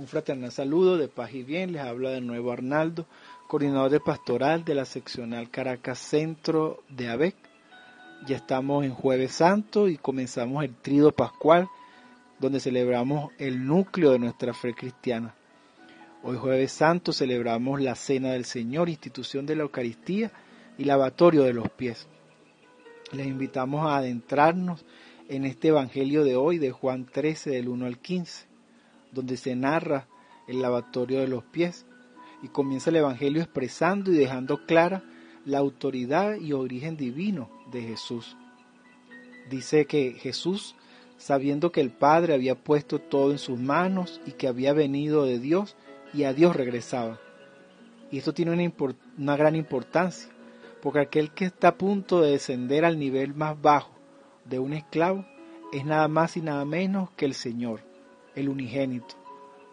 Un fraternal saludo de paz y bien. Les habla de nuevo Arnaldo, coordinador de pastoral de la seccional Caracas Centro de ABEC. Ya estamos en Jueves Santo y comenzamos el Trido Pascual, donde celebramos el núcleo de nuestra fe cristiana. Hoy Jueves Santo celebramos la Cena del Señor, institución de la Eucaristía y lavatorio de los pies. Les invitamos a adentrarnos en este Evangelio de hoy de Juan 13 del 1 al 15 donde se narra el lavatorio de los pies y comienza el Evangelio expresando y dejando clara la autoridad y origen divino de Jesús. Dice que Jesús, sabiendo que el Padre había puesto todo en sus manos y que había venido de Dios y a Dios regresaba. Y esto tiene una, una gran importancia, porque aquel que está a punto de descender al nivel más bajo de un esclavo es nada más y nada menos que el Señor el unigénito.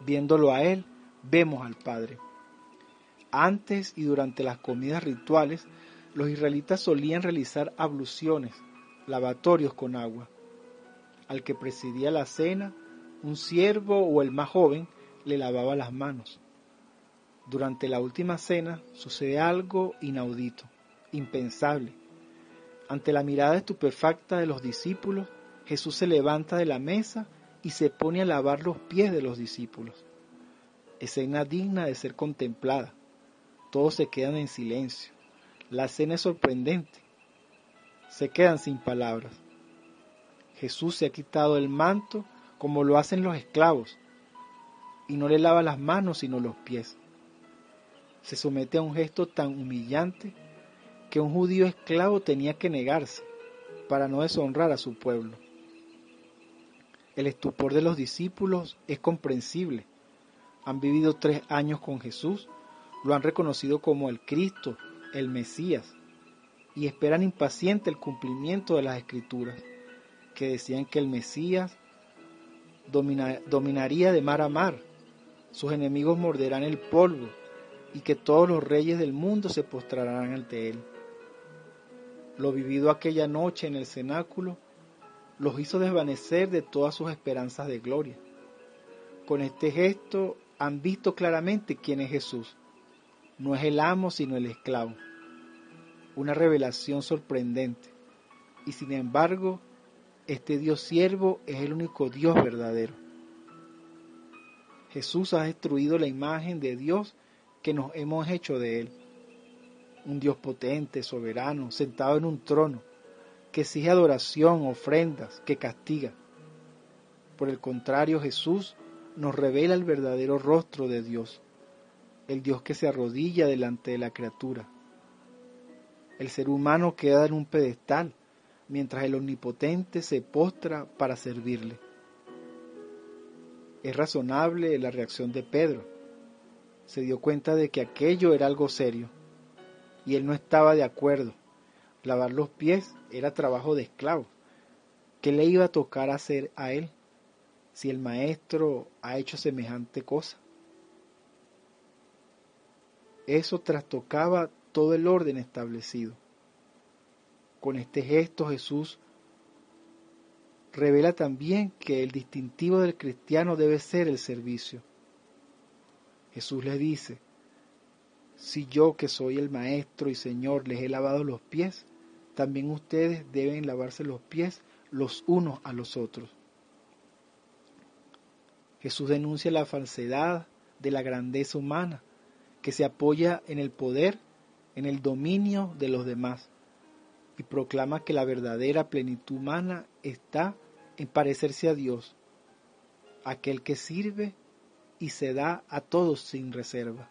Viéndolo a Él, vemos al Padre. Antes y durante las comidas rituales, los israelitas solían realizar abluciones, lavatorios con agua. Al que presidía la cena, un siervo o el más joven le lavaba las manos. Durante la última cena sucede algo inaudito, impensable. Ante la mirada estupefacta de los discípulos, Jesús se levanta de la mesa y se pone a lavar los pies de los discípulos. Escena digna de ser contemplada. Todos se quedan en silencio. La escena es sorprendente. Se quedan sin palabras. Jesús se ha quitado el manto como lo hacen los esclavos y no le lava las manos sino los pies. Se somete a un gesto tan humillante que un judío esclavo tenía que negarse para no deshonrar a su pueblo. El estupor de los discípulos es comprensible. Han vivido tres años con Jesús, lo han reconocido como el Cristo, el Mesías, y esperan impaciente el cumplimiento de las escrituras, que decían que el Mesías dominaría de mar a mar, sus enemigos morderán el polvo, y que todos los reyes del mundo se postrarán ante él. Lo vivido aquella noche en el cenáculo los hizo desvanecer de todas sus esperanzas de gloria. Con este gesto han visto claramente quién es Jesús. No es el amo, sino el esclavo. Una revelación sorprendente. Y sin embargo, este Dios siervo es el único Dios verdadero. Jesús ha destruido la imagen de Dios que nos hemos hecho de Él. Un Dios potente, soberano, sentado en un trono, que exige adoración, ofrendas, que castiga. Por el contrario, Jesús nos revela el verdadero rostro de Dios, el Dios que se arrodilla delante de la criatura. El ser humano queda en un pedestal, mientras el omnipotente se postra para servirle. Es razonable la reacción de Pedro. Se dio cuenta de que aquello era algo serio, y él no estaba de acuerdo Lavar los pies era trabajo de esclavo. ¿Qué le iba a tocar hacer a él si el maestro ha hecho semejante cosa? Eso trastocaba todo el orden establecido. Con este gesto Jesús revela también que el distintivo del cristiano debe ser el servicio. Jesús le dice, si yo que soy el Maestro y Señor les he lavado los pies, también ustedes deben lavarse los pies los unos a los otros. Jesús denuncia la falsedad de la grandeza humana, que se apoya en el poder, en el dominio de los demás, y proclama que la verdadera plenitud humana está en parecerse a Dios, aquel que sirve y se da a todos sin reserva.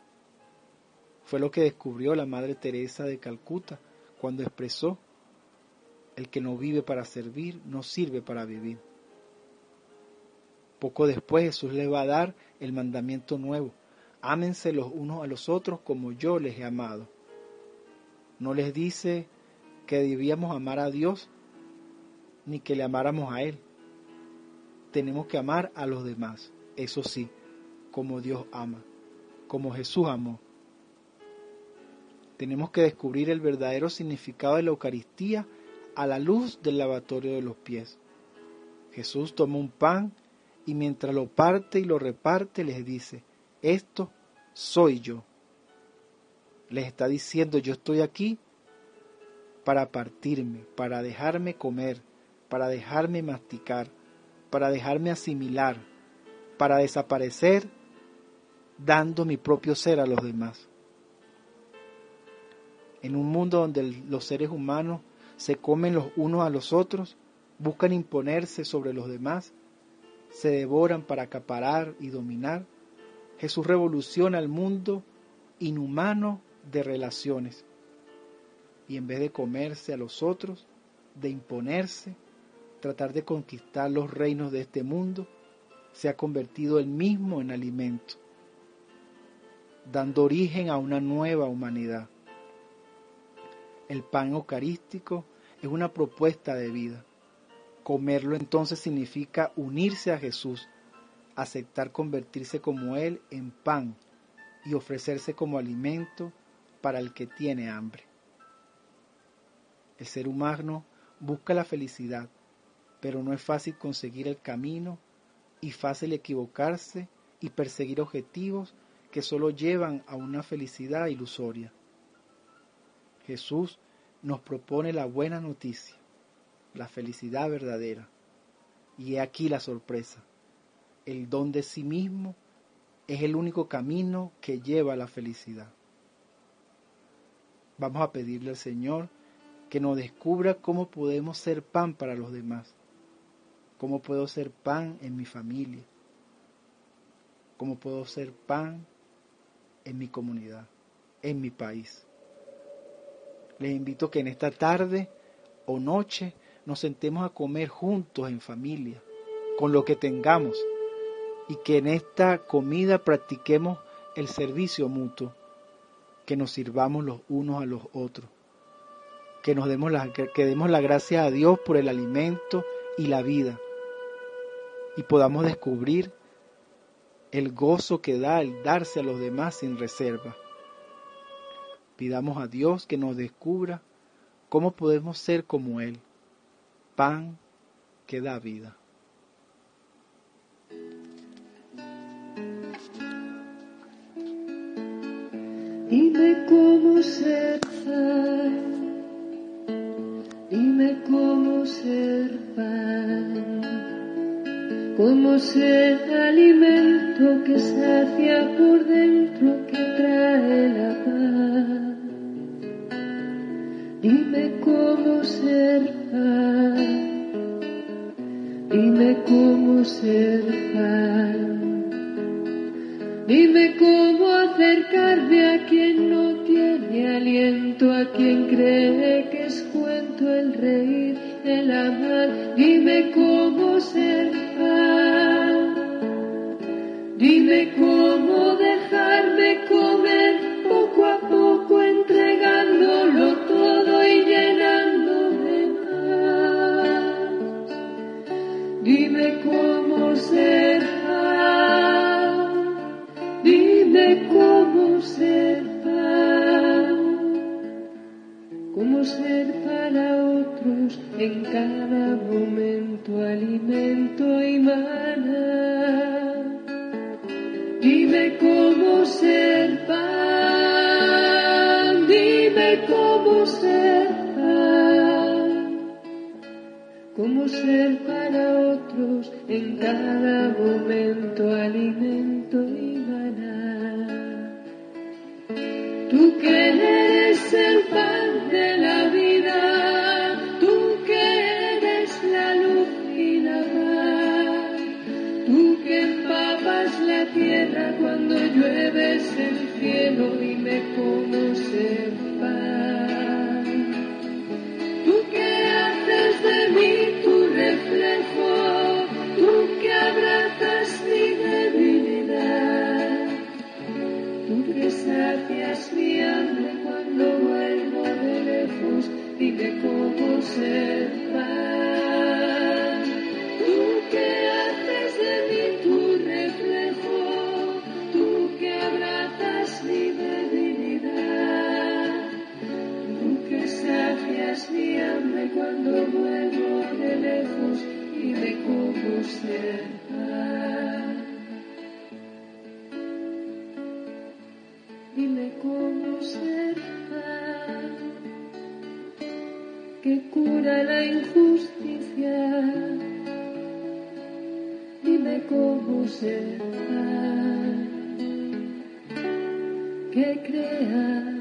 Fue lo que descubrió la Madre Teresa de Calcuta cuando expresó, el que no vive para servir, no sirve para vivir. Poco después Jesús le va a dar el mandamiento nuevo. Ámense los unos a los otros como yo les he amado. No les dice que debíamos amar a Dios ni que le amáramos a Él. Tenemos que amar a los demás, eso sí, como Dios ama, como Jesús amó. Tenemos que descubrir el verdadero significado de la Eucaristía a la luz del lavatorio de los pies. Jesús toma un pan y mientras lo parte y lo reparte les dice, esto soy yo. Les está diciendo, yo estoy aquí para partirme, para dejarme comer, para dejarme masticar, para dejarme asimilar, para desaparecer dando mi propio ser a los demás. En un mundo donde los seres humanos se comen los unos a los otros, buscan imponerse sobre los demás, se devoran para acaparar y dominar, Jesús revoluciona el mundo inhumano de relaciones. Y en vez de comerse a los otros, de imponerse, tratar de conquistar los reinos de este mundo, se ha convertido él mismo en alimento, dando origen a una nueva humanidad. El pan eucarístico es una propuesta de vida. Comerlo entonces significa unirse a Jesús, aceptar convertirse como Él en pan y ofrecerse como alimento para el que tiene hambre. El ser humano busca la felicidad, pero no es fácil conseguir el camino y fácil equivocarse y perseguir objetivos que solo llevan a una felicidad ilusoria. Jesús nos propone la buena noticia, la felicidad verdadera. Y he aquí la sorpresa. El don de sí mismo es el único camino que lleva a la felicidad. Vamos a pedirle al Señor que nos descubra cómo podemos ser pan para los demás, cómo puedo ser pan en mi familia, cómo puedo ser pan en mi comunidad, en mi país. Les invito que en esta tarde o noche nos sentemos a comer juntos en familia, con lo que tengamos, y que en esta comida practiquemos el servicio mutuo, que nos sirvamos los unos a los otros, que nos demos la, que demos la gracia a Dios por el alimento y la vida, y podamos descubrir el gozo que da el darse a los demás sin reserva. Pidamos a Dios que nos descubra cómo podemos ser como Él, pan que da vida. Dime cómo ser pan, dime cómo ser pan, cómo ser alimento que sacia por dentro, Dime cómo ser pan, dime cómo ser pan, dime cómo acercarme a quien no tiene aliento, a quien cree que es cuento el reír, el amar, dime cómo ser pan, dime cómo ser para otros en cada momento alimento y maná. Dime cómo ser pan, dime cómo ser pan, cómo ser para otros en cada momento alimento cuando vuelvo de lejos y de cómo cerca. Dime cómo cerca que cura la injusticia. Dime cómo cerca que crea